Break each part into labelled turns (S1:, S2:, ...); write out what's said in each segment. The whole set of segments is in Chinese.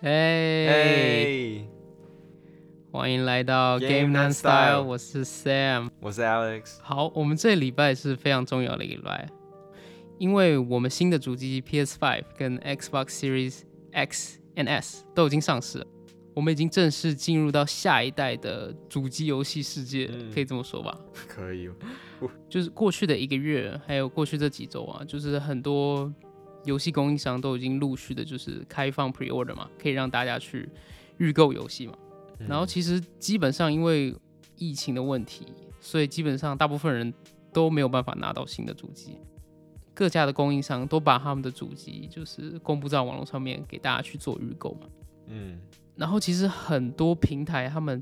S1: 哎，欢迎来到
S2: Game Night
S1: Night
S2: Style
S1: Style，我是 Sam。
S2: 我是 Alex。
S1: 好，我们这礼拜是非常重要的一个礼拜，因为我们新的主机 PS5 跟 Xbox Series X and S 都已经上市了，我们已经正式进入到下一代的主机游戏世界，
S2: 嗯
S1: 可以这么说吧？
S2: 可以，
S1: 就是过去的一个月，还有过去这几周啊，就是很多游戏供应商都已经陆续的，就是开放 pre order 嘛，可以让大家去预购游戏嘛。然后其实基本上因为疫情的问题，所以基本上大部分人都没有办法拿到新的主机。各家的供应商都把他们的主机就是公布在网络上面给大家去做预购嘛。
S2: 嗯，
S1: 然后其实很多平台他们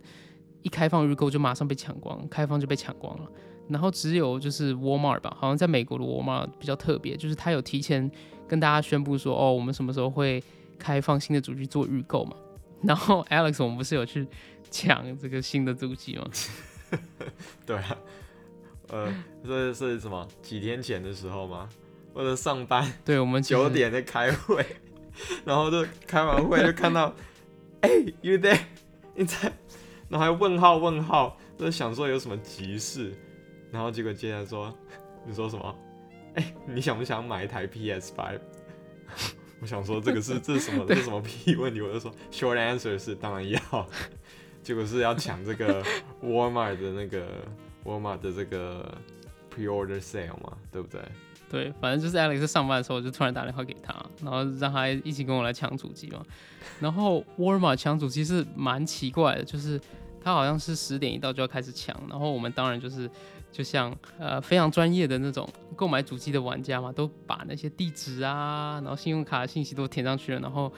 S1: 一开放预购就马上被抢光，开放就被抢光了。然后只有就是 Walmart 吧，好像在美国的 Walmart 比较特别，就是它有提前跟大家宣布说，哦，我们什么时候会开放新的主机做预购嘛。然后 Alex，我们不是有去抢这个新的主机吗？
S2: 对啊，呃，这是什么？几天前的时候吗？或者上班，
S1: 对，我们
S2: 九点在开会，然后就开完会就看到，哎、y o u there？你在？然后还问号问号，就想说有什么急事，然后结果接下来说，你说什么？哎、你想不想买一台 PS Five？我想说这个是 这是什么？这是什么 屁问题？我就说 short answer 是当然要，结果是要抢这个 Walmart 的那个 Walmart 的这个 pre-order sale 嘛，对不对？
S1: 对，反正就是 Alex 上班的时候，我就突然打电话给他，然后让他一起跟我来抢主机嘛。然后沃尔玛抢主机是蛮奇怪的，就是他好像是十点一到就要开始抢，然后我们当然就是就像呃非常专业的那种购买主机的玩家嘛，都把那些地址啊，然后信用卡信息都填上去了，然后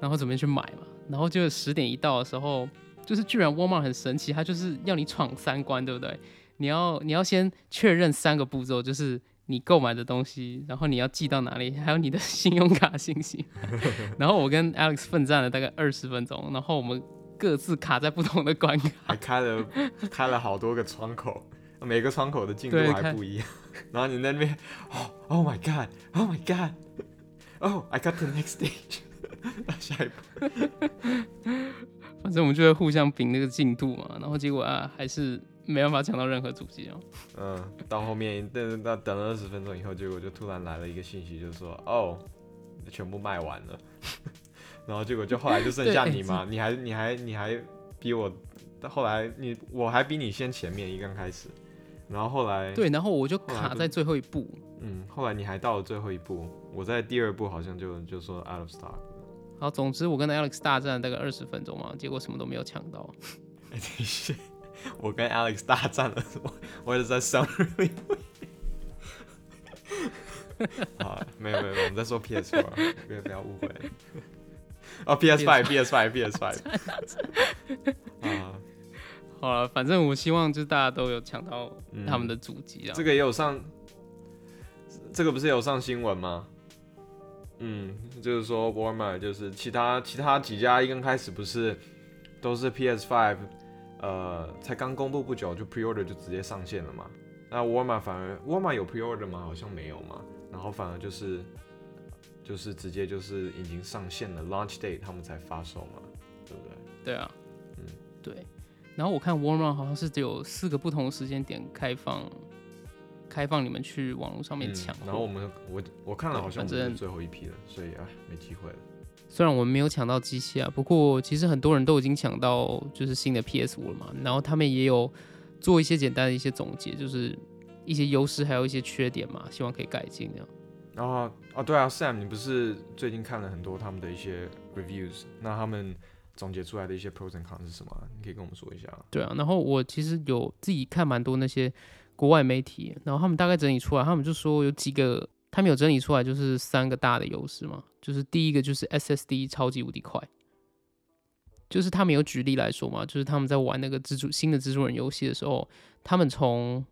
S1: 然后准备去买嘛。然后就十点一到的时候，就是居然沃尔玛很神奇，他就是要你闯三关，对不对？你要你要先确认三个步骤，就是你购买的东西，然后你要寄到哪里，还有你的信用卡信息。然后我跟 Alex 奋战了大概二十分钟，然后我们各自卡在不同的关卡。
S2: 还开了开了好多个窗口，每个窗口的进度还不一样。然后你那边，哦，Oh my God，Oh my God，Oh，I got the next stage，下一步。
S1: 反正我们就会互相比那个进度嘛，然后结果啊还是没办法抢到任何主机哦。
S2: 嗯，到后面等等等了二十分钟以后，结果就突然来了一个信息，就是说，哦，全部卖完了。然后结果就后来就剩下你嘛，你还你还你还比我，后来你我还比你先前面一刚开始，然后后来
S1: 对，然后我就卡在最后一步。
S2: 嗯，后来你还到了最后一步，我在第二步好像就就说 out of stock。
S1: 好，总之我跟 Alex 大战大概二十分钟嘛，结果什么都没有抢到。
S2: 哎、等一下，我跟 Alex 大战了，我我也是在 summary。好，没有没有，我们在说 PS 要不要误会。哦，PS Five，PS Five，PS Five。啊，
S1: 好了，反正我希望就是大家都有抢到
S2: 嗯
S1: 他们的主机啊。
S2: 这个也有上，这个不是有上新闻吗？嗯，就是说 Walmart 就是其他其他几家一刚开始不是都是 PS Five，呃，才刚公布不久就 Pre Order 就直接上线了嘛。那 Walmart 反而 Walmart 有 Pre Order 吗？好像没有嘛。然后反而就是就是直接就是已经上线了 Launch Date 他们才发售嘛，对不对？
S1: 对啊，
S2: 嗯
S1: 对。然后我看 Walmart 好像是只有四个不同的时间点开放，开放你们去网络上面
S2: 嗯
S1: 抢货。
S2: 然后我们我我看了好像我
S1: 反正
S2: 们是最后一批了，所以啊没机会了。
S1: 虽然我们没有抢到机器啊，不过其实很多人都已经抢到就是新的 PS 五了嘛。然后他们也有做一些简单的一些总结，就是一些优势还有一些缺点嘛，希望可以改进的。
S2: 然后哦，对啊，Sam，你不是最近看了很多他们的一些 reviews，那他们总结出来的一些 pros and cons 是什么？你可以跟我们说一下。
S1: 对啊，然后我其实有自己看蛮多那些国外媒体，然后他们大概整理出来，他们就说有几个，他们有整理出来就是三个大的优势嘛，就是第一个就是 SSD 超级无敌快，就是他们有举例来说嘛，就是他们在玩那个蜘蛛新的蜘蛛人游戏的时候，他们从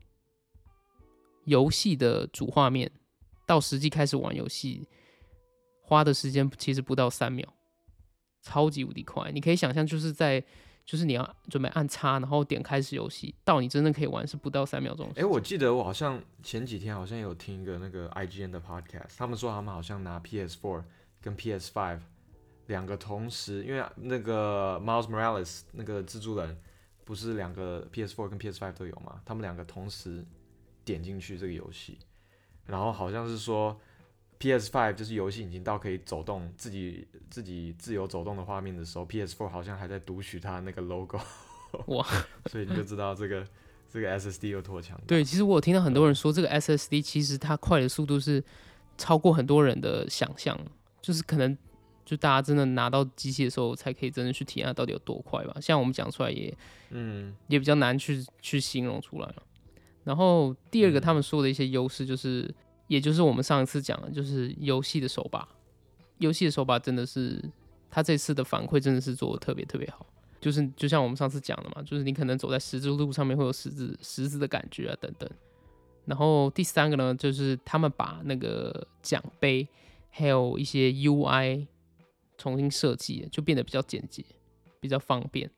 S1: 游戏的主画面到实际开始玩游戏，花的时间其实不到三秒，超级无敌快。你可以想象，就是在就是你要准备按叉，然后点开始游戏，到你真正可以玩是不到三秒钟的时
S2: 哎、
S1: 间。
S2: 我记得我好像前几天好像有听一个那个 IGN 的 podcast，他们说他们好像拿 PS4 跟 PS5 两个同时，因为那个 Miles Morales 那个蜘蛛人不是两个 PS4 跟 PS5 都有吗？他们两个同时点进去这个游戏，然后好像是说 PS Five 就是游戏已经到可以走动自己自己自由走动的画面的时候，PS Four 好像还在读取它那个 logo。
S1: 哇！
S2: 所以你就知道这个这个 SSD 有多强。
S1: 对，其实我有听到很多人说，这个 SSD 其实它快的速度是超过很多人的想象，就是可能就大家真的拿到机器的时候，才可以真的去体验它到底有多快吧。像我们讲出来也，
S2: 嗯，
S1: 也比较难去去形容出来了。然后第二个他们说的一些优势，就是也就是我们上一次讲的，就是游戏的手把，游戏的手把真的是他这次的反馈真的是做的特别特别好。就是就像我们上次讲的嘛，就是你可能走在十字路上面会有十字十字的感觉啊等等。然后第三个呢，就是他们把那个奖杯还有一些 UI 重新设计，就变得比较简洁，比较方便。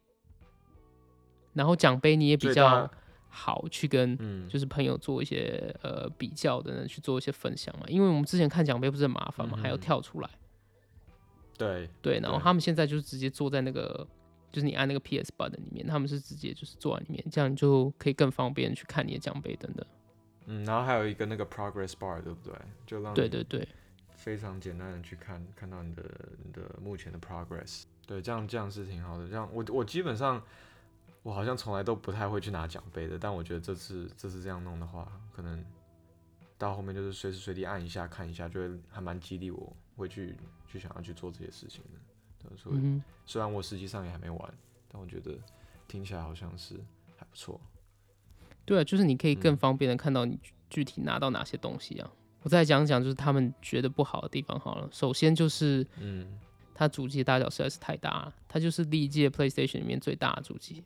S1: 然后奖杯你也比较好去跟就是朋友做一些呃比较的，呢，去做一些分享嘛。因为我们之前看奖杯不是很麻烦嘛，还要跳出来。
S2: 对
S1: 对，然后他们现在就是直接坐在那个。就是你按那个 PS button 里面，他们是直接就是坐在里面，这样你就可以更方便去看你的奖杯等等。
S2: 嗯，然后还有一个那个 progress bar，对不对？就让
S1: 对对对，
S2: 非常简单的去看看到你的你的目前的 progress。对，这样这样是挺好的。这样我我基本上我好像从来都不太会去拿奖杯的，但我觉得这次这次这样弄的话，可能到后面就是随时随地按一下看一下，就会还蛮激励我会去去想要去做这些事情的。所以虽然我实际上也还没玩，但我觉得听起来好像是还不错。
S1: 对啊，就是你可以更方便的看到你具体拿到哪些东西啊。我再讲讲，就是他们觉得不好的地方好了。首先就是，嗯，它主机的大小实在是太大了，它就是历届 PlayStation 里面最大的主机。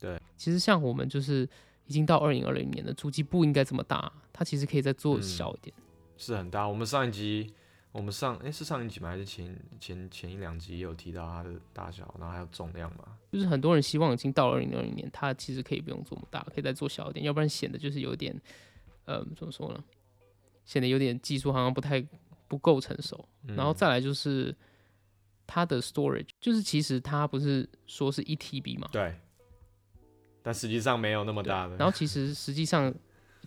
S2: 对，
S1: 其实像我们就是已经到二零二零年的主机不应该这么大，它其实可以再做小一点。
S2: 是很大，我们上一集。我们上哎是上一集吗？还是前前前一两集也有提到它的大小，然后还有重量嘛？
S1: 就是很多人希望已经到二零二零年，它其实可以不用这么大，可以再做小一点，要不然显得就是有点，呃，怎么说呢？显得有点技术好像不太不够成熟。然后再来就是它的 storage，就是其实它不是说是一 TB 嘛？
S2: 对。但实际上没有那么大的。
S1: 然后其实实际上。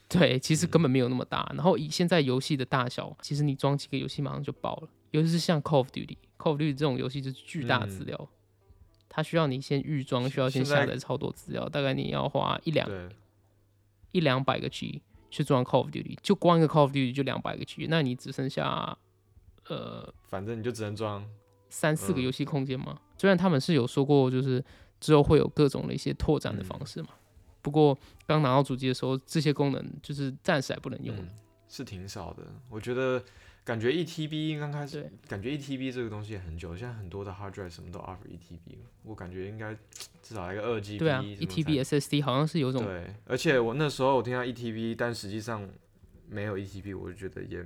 S1: 对，其实根本没有那么大。然后以现在游戏的大小，其实你装几个游戏马上就爆了。尤其是像 Call of Duty，Call of Duty 这种游戏就是巨大资料，它需要你先预装，需要先下载超多资料，大概你要花一两一两百个 G 去装 Call of Duty，就光一个 Call of Duty 就两百个 G，那你只剩下呃，
S2: 反正你就只能装
S1: 三四个游戏空间嘛。虽然他们是有说过，就是之后会有各种的一些拓展的方式嘛。不过刚拿到主机的时候，这些功能就是暂时还不能用，
S2: 是挺少的。我觉得感觉一 TB 刚开始，感觉一 TB 这个东西也很久，现在很多的 hard drive 什么都 offer 一 TB，我感觉应该至少来个二 GB。
S1: 对啊，一 TB SSD 好像是有种。
S2: 对，而且我那时候我听到一 TB，但实际上没有一 TB，我就觉得也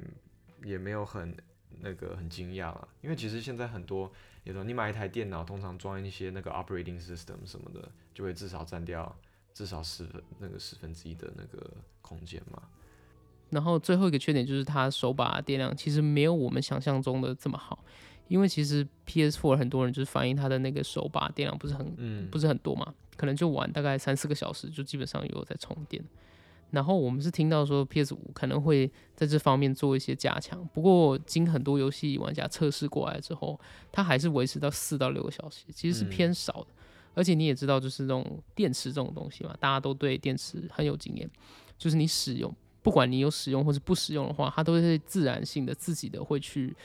S2: 也没有很那个很惊讶了，因为其实现在很多，有时候你买一台电脑，通常装一些那个 operating system 什么的，就会至少占掉。至少十分那个十分之一的那个空间嘛。
S1: 然后最后一个缺点就是它手把电量其实没有我们想象中的这么好，因为其实 PS4 很多人就是反映它的那个手把电量不是很嗯不是很多嘛，可能就玩大概三四个小时就基本上有在充电。然后我们是听到说 PS 五可能会在这方面做一些加强，不过经很多游戏玩家测试过来之后，它还是维持到四到六个小时，其实是偏少的。而且你也知道，就是这种电池这种东西嘛，大家都对电池很有经验。就是你使用，不管你有使用或者不使用的话，它都会自然性的自己的会去，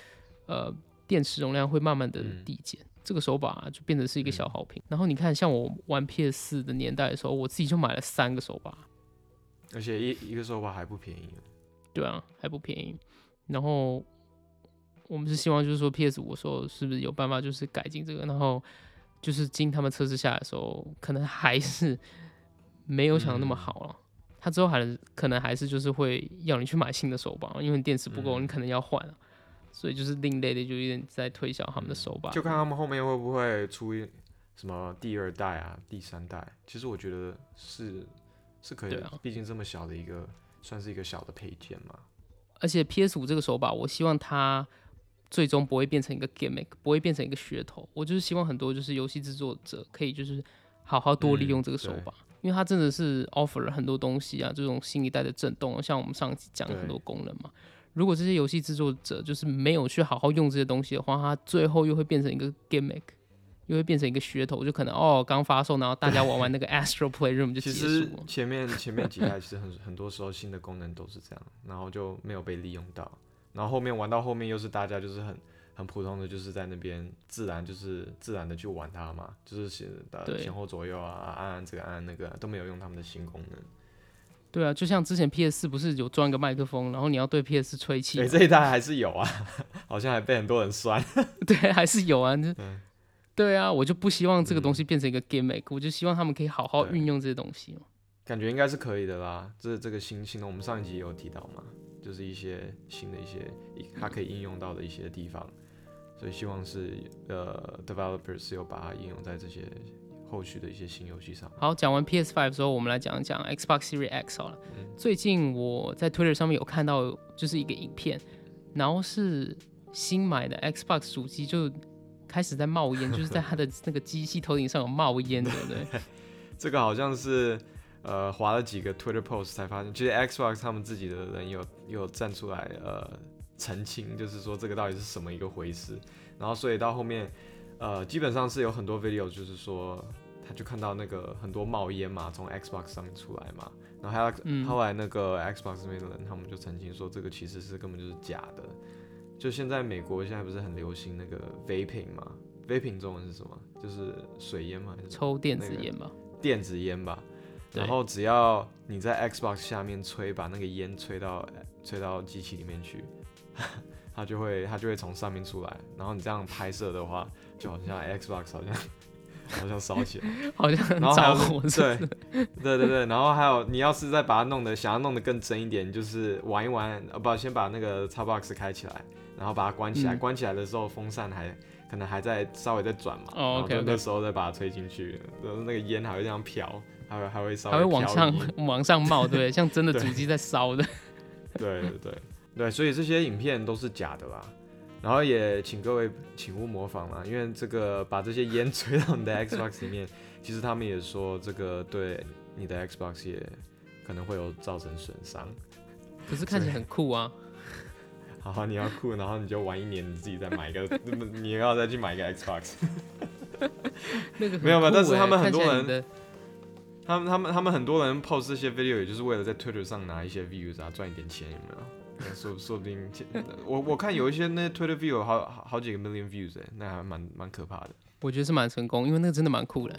S1: 呃，电池容量会慢慢的递减。这个手把就变得是一个消耗品。然后你看，像我玩 PS 四的年代的时候，我自己就买了三个手把，
S2: 而且一一个手把还不便宜。
S1: 对啊，还不便宜。然后我们是希望就是说 PS 五的时候是不是有办法就是改进这个，然后。就是经他们测试下来的时候，可能还是没有想的那么好了。他之后还可能还是就是会要你去买新的手把，因为电池不够，你可能要换了。所以就是另类的，就有点在推销他们的手把。
S2: 就看他们后面会不会出什么第二代啊、第三代。其实我觉得是是可以的，毕竟这么小的一个，算是一个小的配件嘛。
S1: 而且 PS 五这个手把，我希望它最终不会变成一个 gimmick，不会变成一个噱头。我就是希望很多就是游戏制作者可以就是好好多利用这个手把，因为它真的是 offer 了很多东西啊，这种新一代的震动，像我们上集讲的很多功能嘛。如果这些游戏制作者就是没有去好好用这些东西的话，它最后又会变成一个 gimmick，又会变成一个噱头，就可能哦刚发售，然后大家玩完那个 Astro Playroom 就
S2: 其实前面前面几代其实很很多时候新的功能都是这样，然后就没有被利用到，然后后面玩到后面又是大家就是很很普通的，就是在那边自然就是自然的去玩它嘛，就是前前后左右啊按按这个按按那个都没有用他们的新功能。
S1: 对啊，就像之前 PS 四不是有装一个麦克风，然后你要对 PS 吹气。
S2: 对，这一代还是有啊，好像还被很多人酸。
S1: 对，还是有啊。对啊，我就不希望这个东西变成一个 gimmick，我就希望他们可以好好运用这些东西
S2: 感觉应该是可以的啦，这这个新新的，我们上一集有提到嘛，就是一些新的一些它可以应用到的一些地方，所以希望是呃 developers 有把它应用在这些。后续的一些新游戏上。
S1: 好，讲完 PS Five 之后，我们来讲一讲 Xbox Series X 好了。最近我在 Twitter 上面有看到，就是一个影片，然后是新买的 Xbox 主机就开始在冒烟，就是在他的 那个机器头顶上有冒烟，对不对？
S2: 这个好像是呃划了几个 Twitter post 才发现，其实 Xbox 他们自己的人有有站出来呃澄清，就是说这个到底是什么一个回事。然后所以到后面呃基本上是有很多 video 就是说。他就看到那个很多冒烟嘛，从 Xbox 上面出来嘛，然后还有后来那个 Xbox 那边的人，他们就澄清说这个其实是根本就是假的。就现在美国现在不是很流行那个 vaping 吗？vaping 中文是什么？就是水烟吗？还是？
S1: 抽电子烟吧？
S2: 电子烟吧。然后只要你在 Xbox 下面吹，把那个烟吹到吹到机器里面去，它就会它就会从上面出来。然后你这样拍摄的话，就好像 Xbox 好像。好像烧起来，
S1: 好像着火。
S2: 对，对对对。然后还有，你要是再把它弄得想要弄得更真一点，就是玩一玩，呃，不，先把那个 Xbox 开起来，然后把它关起来。关起来的时候，风扇还可能还在稍微在转嘛。
S1: 哦，OK。
S2: 那时候再把它吹进去，然后那个烟还会这样飘，还会还会稍微
S1: 还会往上往上冒，对，像真的主机在烧的。
S2: 对对对对，所以这些影片都是假的啦。然后也请各位请勿模仿啦，因为这个把这些烟 吹到你的 Xbox 里面，其实他们也说这个对你的 Xbox 也可能会有造成损伤。
S1: 可是看起来很酷啊！
S2: 好好，你要酷，然后你就玩一年，你自己再买一个，你要再去买一个 Xbox。
S1: 那个
S2: 没有吧？但是他们很多
S1: 人，
S2: 他们他们他们很多人 post 这些 video，也就是为了在 Twitter 上拿一些 views 啊，赚一点钱，有没有？说说不定，我我看有一些那 Twitter view 好好几个 million views 哎，那还蛮蛮可怕的。
S1: 我觉得是蛮成功，因为那个真的蛮酷的。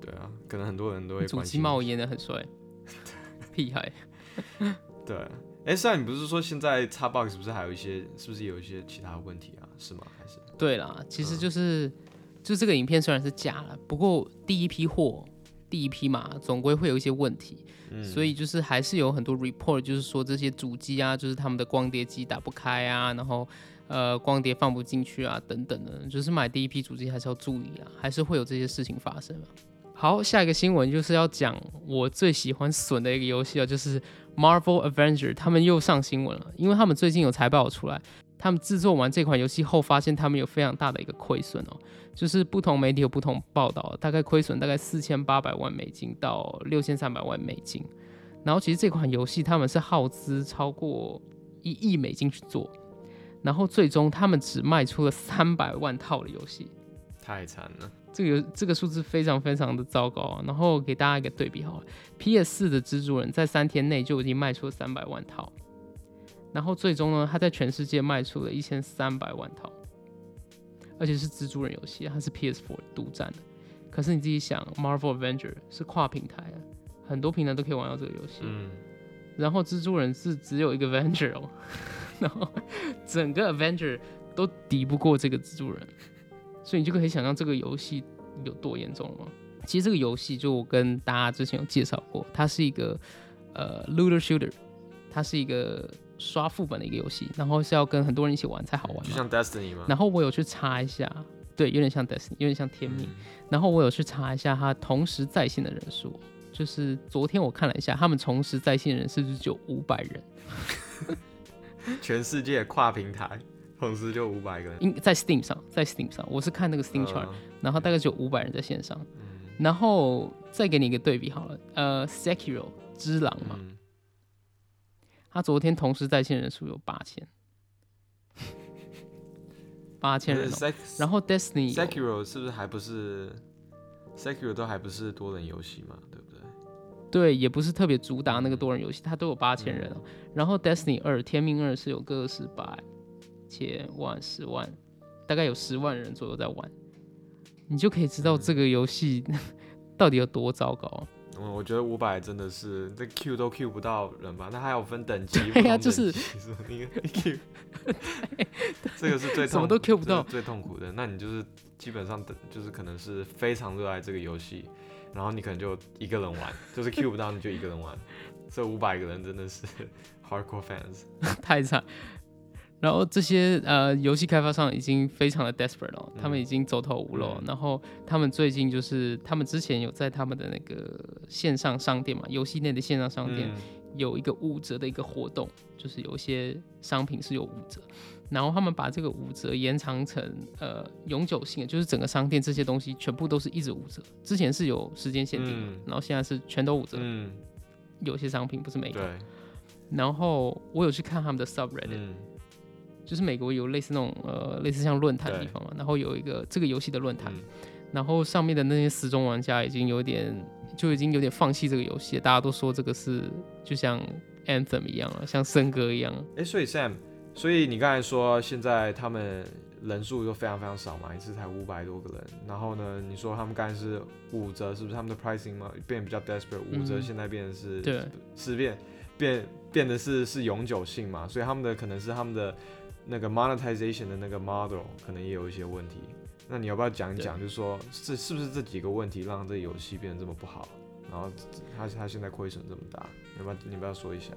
S2: 对啊，可能很多人都会。
S1: 主机冒烟的很帅，屁孩。
S2: 对，哎，虽然你不是说现在 Xbox 不是还有一些，是不是有一些其他问题啊？是吗？还是？
S1: 对啦，其实就是，就这个影片虽然是假了，不过第一批货。第一批嘛，总归会有一些问题，所以就是还是有很多 report，就是说这些主机啊，就是他们的光碟机打不开啊，然后呃光碟放不进去啊，等等的，就是买第一批主机还是要注意啊，还是会有这些事情发生。好，下一个新闻就是要讲我最喜欢损的一个游戏啊，就是 Marvel Avenger，他们又上新闻了，因为他们最近有财报出来。他们制作完这款游戏后，发现他们有非常大的一个亏损哦，就是不同媒体有不同报道，大概亏损大概四千八百万美金到六千三百万美金。然后其实这款游戏他们是耗资超过一亿美金去做，然后最终他们只卖出了三百万套的游戏，
S2: 太惨了。
S1: 这个这个数字非常非常的糟糕啊。然后给大家一个对比好了，PS 四的蜘蛛人在三天内就已经卖出了三百万套。然后最终呢，它在全世界卖出了一千三百万套，而且是蜘蛛人游戏，它是 PS4 独占的。可是你自己想，Marvel Avenger 是跨平台啊，很多平台都可以玩到这个游戏。嗯。然后蜘蛛人是只有一个 Avenger 哦，然后整个 Avenger 都敌不过这个蜘蛛人，所以你就可以想象这个游戏有多严重了吗？其实这个游戏就我跟大家之前有介绍过，它是一个呃 looter shooter，它是一个。刷副本的一个游戏，然后是要跟很多人一起玩才好玩，
S2: 就像 Destiny 吗？
S1: 然后我有去查一下，对，有点像 Destiny，有点像天命。然后我有去查一下它同时在线的人数，就是昨天我看了一下，他们同时在线人是不是就五百人？
S2: 全世界跨平台，同时就五百个人。
S1: 应在 Steam 上，在 Steam 上，我是看那个 Steam chart，、
S2: 嗯
S1: 然后大概就五百人在线上，
S2: 嗯。
S1: 然后再给你一个对比好了，呃，Sekiro 之狼嘛，
S2: 嗯。
S1: 他昨天同时在线人数有八千，八千人、然后 Destiny
S2: Sekiro 是不是还不是 Sekiro 都还不是多人游戏嘛？对不对？
S1: 对，也不是特别主打那个多人游戏，它都有八千
S2: 嗯
S1: 人哦。然后 Destiny 二、天命二是有个十百、千万、十万，大概有十万人左右在玩，你就可以知道
S2: 嗯
S1: 这个游戏 到底有多糟糕。
S2: 嗯，我觉得五百真的是这 Q 都 Q 不到人吧？那还有分等级，
S1: 对呀就是
S2: 这个是最
S1: 什么都
S2: 痛
S1: Q 不到
S2: 最痛苦的。那你就是基本上等就是可能是非常热爱这个游戏，然后你可能就一个人玩，就是 Q 不到你就一个人玩。这五百个人真的是 hardcore fans。
S1: 太惨。然后这些呃游戏开发商已经非常的 desperate 了，他们
S2: 嗯
S1: 已经走投无路。
S2: 嗯
S1: 然后他们最近就是他们之前有在他们的那个线上商店嘛，游戏内的线上商店、
S2: 嗯
S1: 有一个五折的一个活动，就是有一些商品是有五折，然后他们把这个五折延长成呃永久性的，就是整个商店这些东西全部都是一直五折。之前是有时间限定的，
S2: 嗯
S1: 然后现在是全都五折，
S2: 嗯，
S1: 有些商品不是每个。
S2: 对，
S1: 然后我有去看他们的 subreddit，、
S2: 嗯
S1: 就是美国有类似那种呃类似像论坛的地方嘛，然后有一个这个游戏的论坛，
S2: 嗯
S1: 然后上面的那些死忠玩家已经有点就已经有点放弃这个游戏了，大家都说这个是就像 Anthem 一样啊，像笙歌一样。
S2: 哎，所以 Sam，所以你刚才说现在他们人数都非常非常少嘛，一次才五百多个人。然后呢，你说他们刚才是五折，是不是他们的 pricing 嘛变得比较 desperate？五折
S1: 嗯
S2: 现在变成是
S1: 对
S2: 是变变变得是是永久性嘛，所以他们的可能是他们的那个 monetization 的那个 model 可能也有一些问题。那你要不要讲一讲，就是说这是不是这几个问题让这游戏变得这么不好？然后他他现在亏损这么大，要不要你要不要说一下？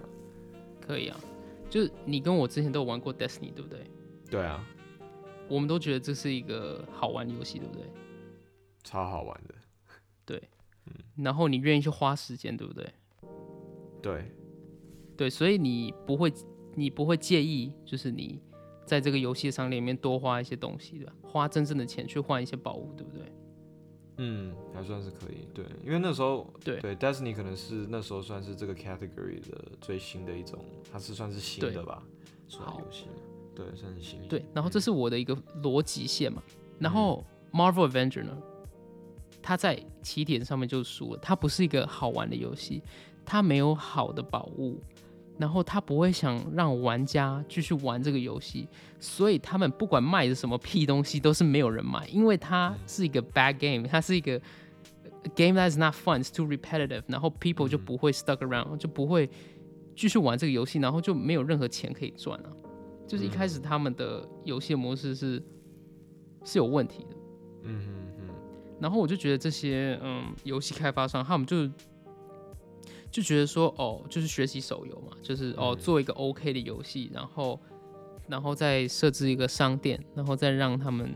S1: 可以啊，就是你跟我之前都有玩过 Destiny，对不对？
S2: 对啊，
S1: 我们都觉得这是一个好玩的游戏，对不对？
S2: 超好玩的。
S1: 对，嗯然后你愿意去花时间，对不对？
S2: 对，
S1: 对，所以你不会，你不会介意，就是你在这个游戏商店里面多花一些东西，对吧？花真正的钱去换一些宝物，对不对？
S2: 嗯，还算是可以。对，因为那时候
S1: 对
S2: 对，Destiny 可能是那时候算是这个 category 的最新的一种，它是算是新的吧，算
S1: 好
S2: 游戏。对，算是新。
S1: 对，然后这
S2: 嗯
S1: 是我的一个逻辑线嘛。然后 Marvel Avenger 呢，它在起点上面就输了，它不是一个好玩的游戏，它没有好的宝物，然后他不会想让玩家继续玩这个游戏，所以他们不管卖的什么屁东西都是没有人买，因为它是一个 bad game，它是一个 game that is not fun, it's too repetitive，然后 people 就不会 stuck around，就不会继续玩这个游戏，然后就没有任何钱可以赚啊。就是一开始他们的游戏模式是是有问题的，
S2: 嗯嗯嗯，
S1: 然后我就觉得这些嗯游戏开发商他们就就觉得说哦，就是学习手游嘛，就是哦
S2: 嗯
S1: 做一个 OK 的游戏，然后然后再设置一个商店，然后再让他们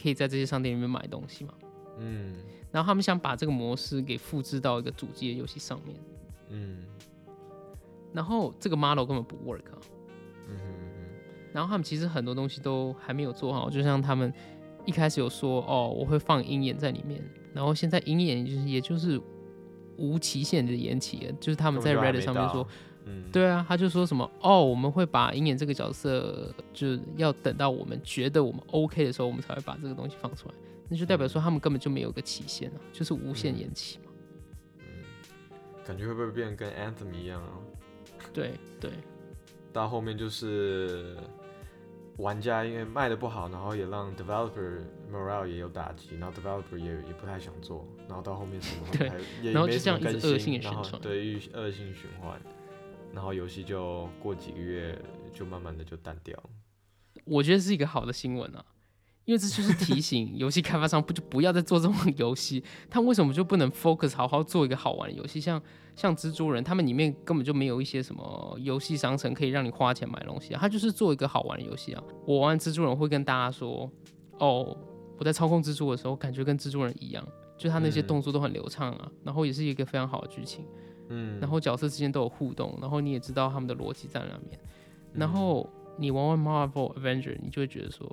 S1: 可以在这些商店里面买东西嘛。
S2: 嗯
S1: 然后他们想把这个模式给复制到一个主机的游戏上面，
S2: 嗯
S1: 然后这个 model 根本不 work 啊。
S2: 嗯嗯
S1: 然后他们其实很多东西都还没有做好，就像他们一开始有说哦，我会放鹰眼在里面，然后现在鹰眼就是也就是无期限的延期了，就是他
S2: 他
S1: 们在 Reddit 上面说，，
S2: 嗯，
S1: 对啊，他就说什么哦，我们会把鹰眼这个角色，就是要等到我们觉得我们 OK 的时候，我们才会把这个东西放出来，那就代表说他们根本就没有个期限啊，就是无限延期嘛。嗯。
S2: 感觉会不会变得跟 Anthem 一样啊？
S1: 对对。
S2: 到后面就是玩家因为卖的不好，然后也让 developer morale 也有打击，然后 developer 也也不太想做，然后到后面什么
S1: 对
S2: 还也
S1: 然后
S2: 没什么
S1: 就这样一直
S2: 更
S1: 恶性地
S2: 新然后
S1: 循环
S2: 对，恶恶性循环，然后游戏就过几个月就慢慢的就淡掉。
S1: 我觉得是一个好的新闻啊，因为这就是提醒游戏开发商不就不要再做这种游戏，他们为什么就不能 focus 好好做一个好玩的游戏？像像蜘蛛人，他们里面根本就没有一些什么游戏商城可以让你花钱买东西啊，他就是做一个好玩的游戏啊。我玩蜘蛛人会跟大家说，哦，我在操控蜘蛛的时候，感觉跟蜘蛛人一样，就他那些
S2: 嗯
S1: 动作都很流畅啊，然后也是一个非常好的剧情。
S2: 嗯，
S1: 然后角色之间都有互动，然后你也知道他们的逻辑在那边，然后你玩玩 Marvel Avenger，你就会觉得说，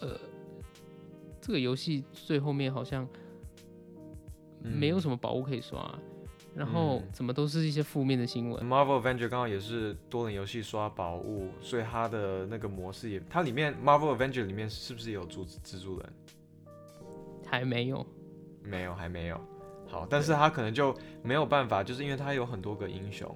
S1: 呃，这个游戏最后面好像没有什么宝物可以刷，然后
S2: 嗯
S1: 怎么都是一些负面的新闻。
S2: Marvel Avenger 刚好也是多人游戏刷宝物，所以它的那个模式也，它里面 Marvel Avenger 里面是不是也有蜘蜘蛛人？
S1: 还没有，
S2: 没有，还没有。好，但是他可能就没有办法，就是因为他有很多个英雄，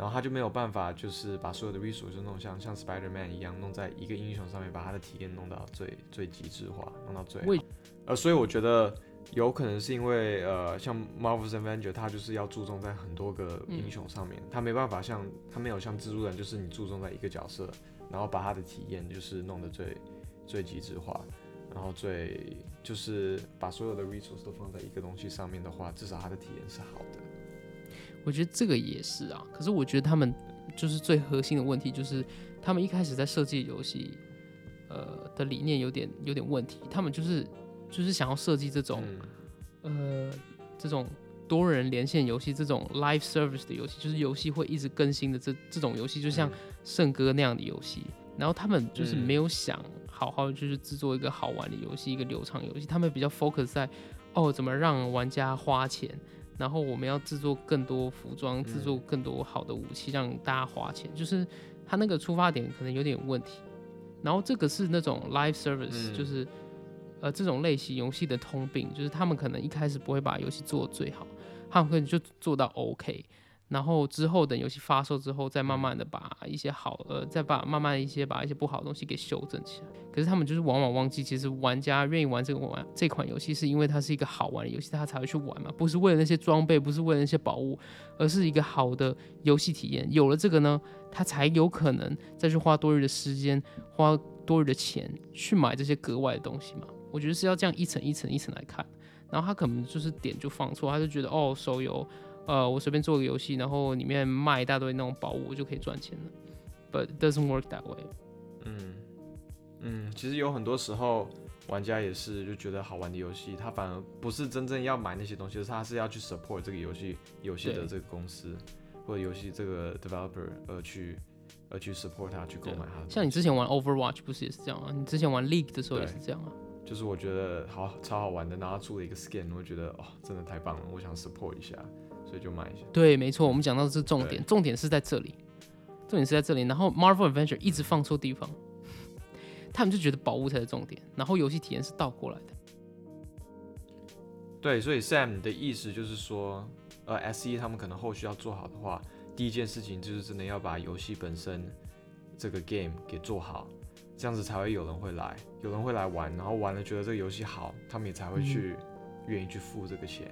S2: 然后他就没有办法，就是把所有的 resource 弄像像 Spider Man 一样，弄在一个英雄上面，把他的体验弄到最最极致化，弄到最好。呃，所以我觉得有可能是因为呃，像 Marvel's Avenger，他就是要注重在很多个英雄上面，他没办法像他没有像蜘蛛人，就是你注重在一个角色，然后把他的体验就是弄得最最极致化。然后最就是把所有的 resource 都放在一个东西上面的话，至少他的体验是好的。
S1: 我觉得这个也是啊。可是我觉得他们就是最核心的问题，就是他们一开始在设计游戏，呃的理念有点有点问题。他们就是就是想要设计这种、
S2: 嗯
S1: 呃这种多人连线游戏，这种 live service 的游戏，就是游戏会一直更新的这这种游戏，就像圣歌那样的游戏。然后他们就是
S2: 嗯
S1: 没有想好好就是制作一个好玩的游戏，一个流畅游戏。他们比较 focus 在哦怎么让玩家花钱，然后我们要制作更多服装，制作更多好的武器，让大家花钱。就是他那个出发点可能有点问题。然后这个是那种 live service，、
S2: 嗯
S1: 就是呃这种类型游戏的通病，就是他们可能一开始不会把游戏做最好，他们可能就做到 OK。然后之后等游戏发售之后，再慢慢的把一些好呃，再把慢慢一些把一些不好的东西给修正起来。可是他们就是往往忘记，其实玩家愿意玩这个玩这款游戏，是因为它是一个好玩的游戏，他才会去玩嘛，不是为了那些装备，不是为了那些宝物，而是一个好的游戏体验。有了这个呢，他才有可能再去花多余的时间，花多余的钱去买这些格外的东西嘛。我觉得是要这样一层一层一层来看。然后他可能就是点就放错，他就觉得哦，手游。呃，我随便做个游戏，然后里面卖一大堆那种宝物，我就可以赚钱了。But it doesn't work that way。
S2: 嗯嗯，其实有很多时候玩家也是就觉得好玩的游戏，他反而不是真正要买那些东西，而是他是要去 support 这个游戏游戏的这个公司或者游戏这个 developer 而去而去 support 他去购买他的。
S1: 像你之前玩 Overwatch 不是也是这样啊？你之前玩 League 的时候也是这样啊？
S2: 就是我觉得好超好玩的，然后他出了一个 skin，我觉得哦真的太棒了，我想 support 一下，所以就买一下。
S1: 对，没错，我们讲到的是重点，重点是在这里，重点是在这里。然后 Marvel Adventure 一直放错地方，他们就觉得宝物才是重点，然后游戏体验是倒过来的。
S2: 对，所以 Sam 的意思就是说，呃，S E 他们可能后续要做好的话，第一件事情就是真的要把游戏本身这个 game 给做好，这样子才会有人会来，有人会来玩，然后玩了觉得这个游戏好，他们也才会去愿意去付这个钱，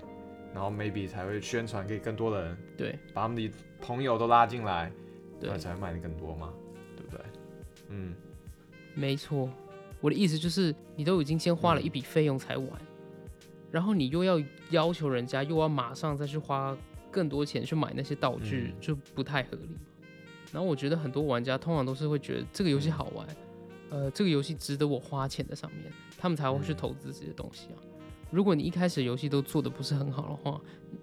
S2: 然后 maybe 才会宣传给更多人，
S1: 对
S2: 把他们的朋友都拉进来，
S1: 对，
S2: 才会卖的更多嘛，对不对？嗯，
S1: 没错。我的意思就是，你都已经先花了
S2: 嗯
S1: 一笔费用才玩，然后你又要要求人家，又要马上再去花更多钱去买那些道具，
S2: 嗯
S1: 就不太合理。然后我觉得很多玩家通常都是会觉得这个游戏好玩，呃，这个游戏值得我花钱的上面，他们才会去
S2: 嗯
S1: 投资这些东西啊。如果你一开始游戏都做的不是很好的话，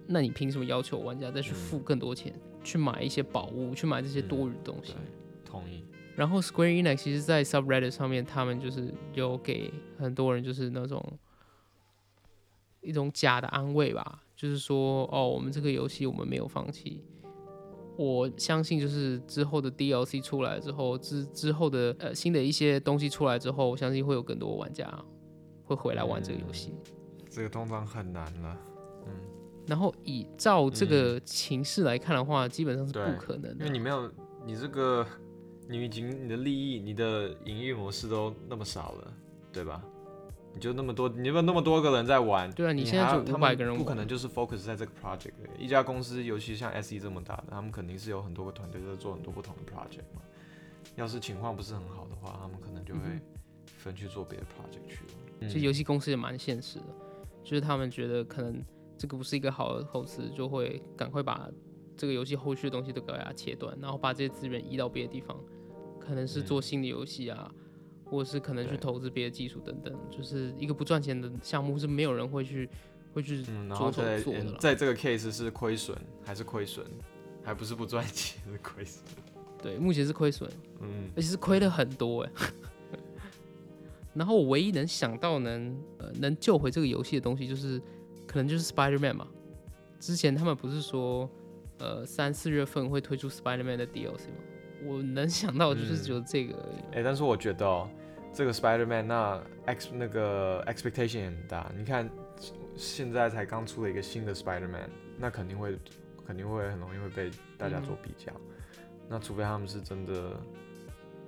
S1: 那你凭什么要求玩家再去付更多钱、去买一些宝物，去买这些多余的东西？
S2: 对，同意。
S1: 然后 Square Enix 其实，在 subreddit 上面，他们就是有给很多人就是那种一种假的安慰吧，就是说，哦，我们这个游戏我们没有放弃。我相信，就是之后的 DLC 出来之后，之之后的呃新的一些东西出来之后，我相信会有更多玩家会回来玩这个游戏。
S2: 这个通常很难了，嗯
S1: 然后以照这个情势来看的话，基本上是不可能的
S2: 因为。你没有，你这个，你已经你的利益、你的营运模式都那么少了，对吧？你就那么多，你有那么多个人在玩，
S1: 对啊你
S2: 你
S1: 现在就500
S2: 还要他们
S1: 个人玩
S2: 不可能就是 focus 在这个 project 的。一家公司，尤其像 SE 这么大的，他们肯定是有很多个团队在做很多不同的 project 嘛。要是情况不是很好的话，他们可能就会
S1: 嗯
S2: 分去做别的 project 去了。嗯
S1: 其实游戏公司也蛮现实的，就是他们觉得可能这个不是一个好的投资，就会赶快把这个游戏后续的东西都给它切断，然后把这些资源移到别的地方，可能是做新的游戏啊，或者是可能去投资别的技术等等，就是一个不赚钱的项目是没有人会去会去
S2: 嗯，然后在
S1: 做的啦。
S2: 在这个 case 是亏损还是亏损，还不是不赚钱是亏损。
S1: 对，目前是亏损，
S2: 嗯，
S1: 而且是亏了很多哎。然后我唯一能想到能呃能救回这个游戏的东西，就是可能就是 Spider Man 嘛。之前他们不是说呃三四月份会推出 Spider Man 的 DLC 吗？我能想到就是只有这个而已。
S2: 哎、但是我觉得哦，这个 Spider Man 那 X 那个 expectation 也很大。你看现在才刚出了一个新的 Spider Man，那肯定会肯定会很容易会被大家做比较。那除非他们是真的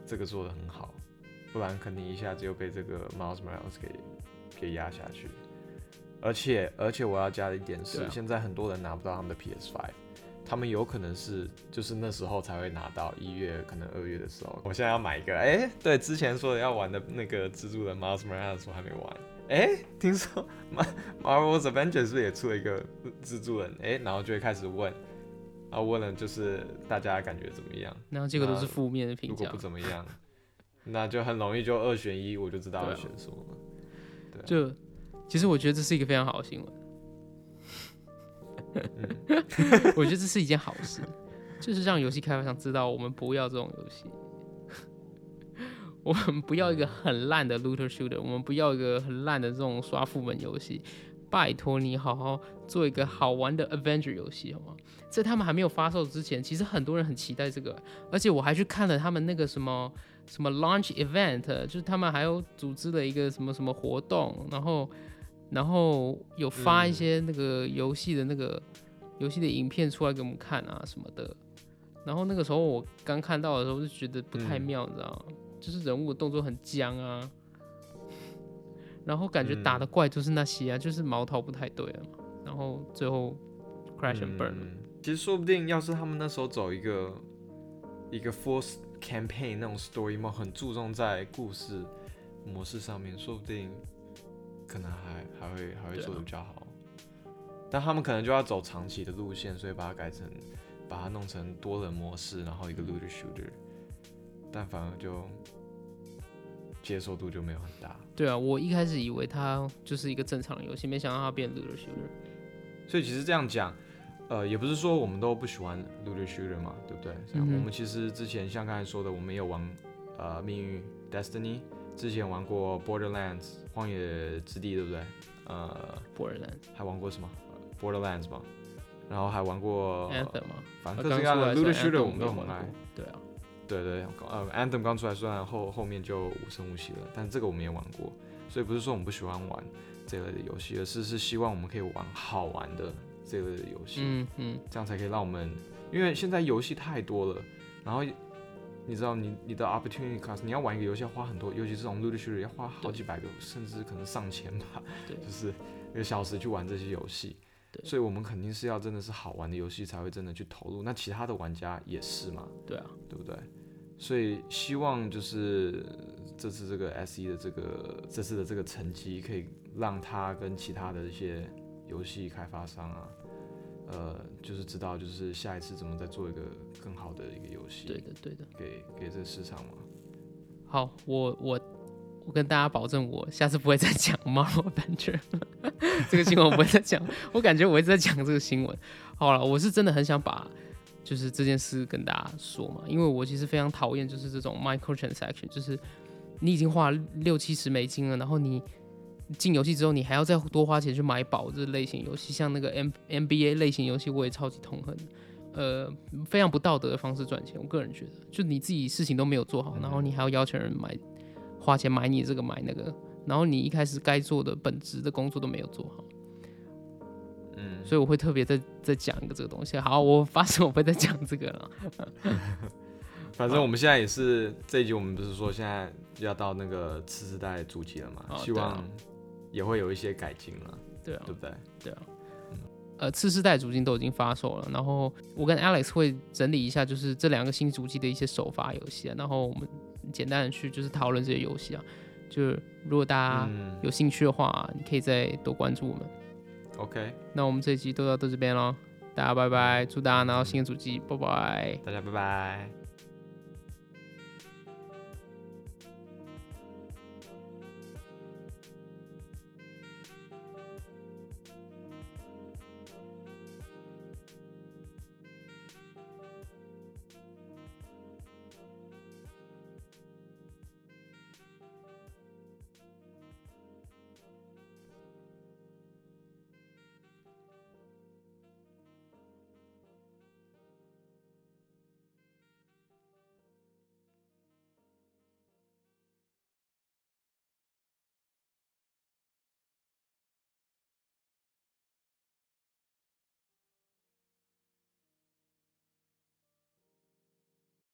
S2: 这个做的很好，不然肯定一下子又被这个 Miles Morales 给给压下去。而且而且我要加的一点是，
S1: 啊
S2: 现在很多人拿不到他们的 PS Five。他们有可能是就是那时候才会拿到一月，可能二月的时候。我现在要买一个，哎、对，之前说的要玩的那个蜘蛛人 Miles Morales 我还没玩。哎、听说 Mar Marvel's Avengers 是不是也出了一个蜘蛛人？哎、然后就会开始问，啊，问了就是大家感觉怎么样？
S1: 然后这个都是负面的评价
S2: 如果不，怎么样，那就很容易就二选一，我就知道
S1: 对啊
S2: 要选什么了。对啊
S1: 就其实我觉得这是一个非常好的新闻。
S2: 嗯
S1: 我觉得这是一件好事，就是让游戏开发商知道我们不要这种游戏，我们不要一个很烂的 looter shooter，我们不要一个很烂的这种刷副本游戏。拜托你好好做一个好玩的 Avenger 游戏好吗？在他们还没有发售之前，其实很多人很期待这个，而且我还去看了他们那个什么什么 launch event，就是他们还有组织了一个什么什么活动，然后然后有发一
S2: 嗯
S1: 些那个游戏的那个游戏的影片出来给我们看啊什么的。然后那个时候我刚看到的时候就觉得不太
S2: 嗯
S1: 妙，你知道吗？就是人物的动作很僵啊，然后感觉打的
S2: 嗯
S1: 怪就是那些啊，就是毛头不太对了嘛。然后最后 crash and burn
S2: 其实说不定，要是他们那时候走一个一个 full campaign 那种 story mode，很注重在故事模式上面，说不定可能还还会还会做的比较好。但他们可能就要走长期的路线，所以把它改成把它弄成多人模式，然后一个 looter shooter，但反而就接受度就没有很大。
S1: 对啊，我一开始以为它就是一个正常的游戏，没想到它变 looter shooter。
S2: 所以其实这样讲，呃，也不是说我们都不喜欢 looter shooter 嘛，对不对？我们其实之前像刚才说的，我们也有玩呃命运 Destiny，之前玩过 Borderlands 荒野之地，对不对？呃
S1: ，Borderlands
S2: 还玩过什么、呃 Borderlands 嘛，然后还玩过
S1: Anthem 嘛，
S2: 反正各式各样的我们都很爱。
S1: 对啊，
S2: 对对，呃，Anthem 刚出来，虽然后后面就无声无息了，但这个我们也玩过，所以不是说我们不喜欢玩这类的游戏，而是是希望我们可以玩好玩的这类的游戏。
S1: 嗯嗯，
S2: 这样才可以让我们，因为现在游戏太多了，然后你知道你你的 opportunity cost，你要玩一个游戏要花很多，尤其是这种 looter shooter 要花好几百个，甚至可能上千吧，
S1: 对
S2: 就是一个小时去玩这些游戏。
S1: 对
S2: 所以我们肯定是要真的是好玩的游戏才会真的去投入，那其他的玩家也是嘛，
S1: 对啊，
S2: 对不对？所以希望就是这次这个 S E 的这个这次的这个成绩，可以让他跟其他的一些游戏开发商啊，呃，就是知道就是下一次怎么再做一个更好的一个游戏，
S1: 对的对的。
S2: 给给这个市场嘛。
S1: 好，我我我跟大家保证，我下次不会再讲 Marvel Adventure 这个新闻，我不会再讲。我感觉我一直在讲这个新闻。好了，我是真的很想把就是这件事跟大家说嘛，因为我其实非常讨厌就是这种 microtransaction，就是你已经花六七十美金了，然后你进游戏之后，你还要再多花钱去买宝这类型游戏，像那个 M NBA 类型游戏，我也超级痛恨。呃，非常不道德的方式赚钱，我个人觉得，就你自己事情都没有做好，然后你还要要求人买花钱买你这个买那个，然后你一开始该做的本职的工作都没有做好，
S2: 嗯，
S1: 所以我会特别再再讲一个这个东西。好，我发誓我不会再讲这个了。
S2: 反正我们现在也是这一集，我们不是说现在要到那个次世代主机了嘛，希望也会有一些改进了，
S1: 对啊
S2: 对，不对？
S1: 对啊。呃，次世代主机都已经发售了，然后我跟 Alex 会整理一下，就是这两个新主机的一些首发游戏啊，然后我们简单的去就是讨论这些游戏啊。就是如果大家
S2: 嗯
S1: 有兴趣的话，你可以再多关注我们。
S2: ，OK，
S1: 那我们这一集都到到这边喽，大家拜拜，祝大家拿到新的主机，拜拜。
S2: 大家拜拜。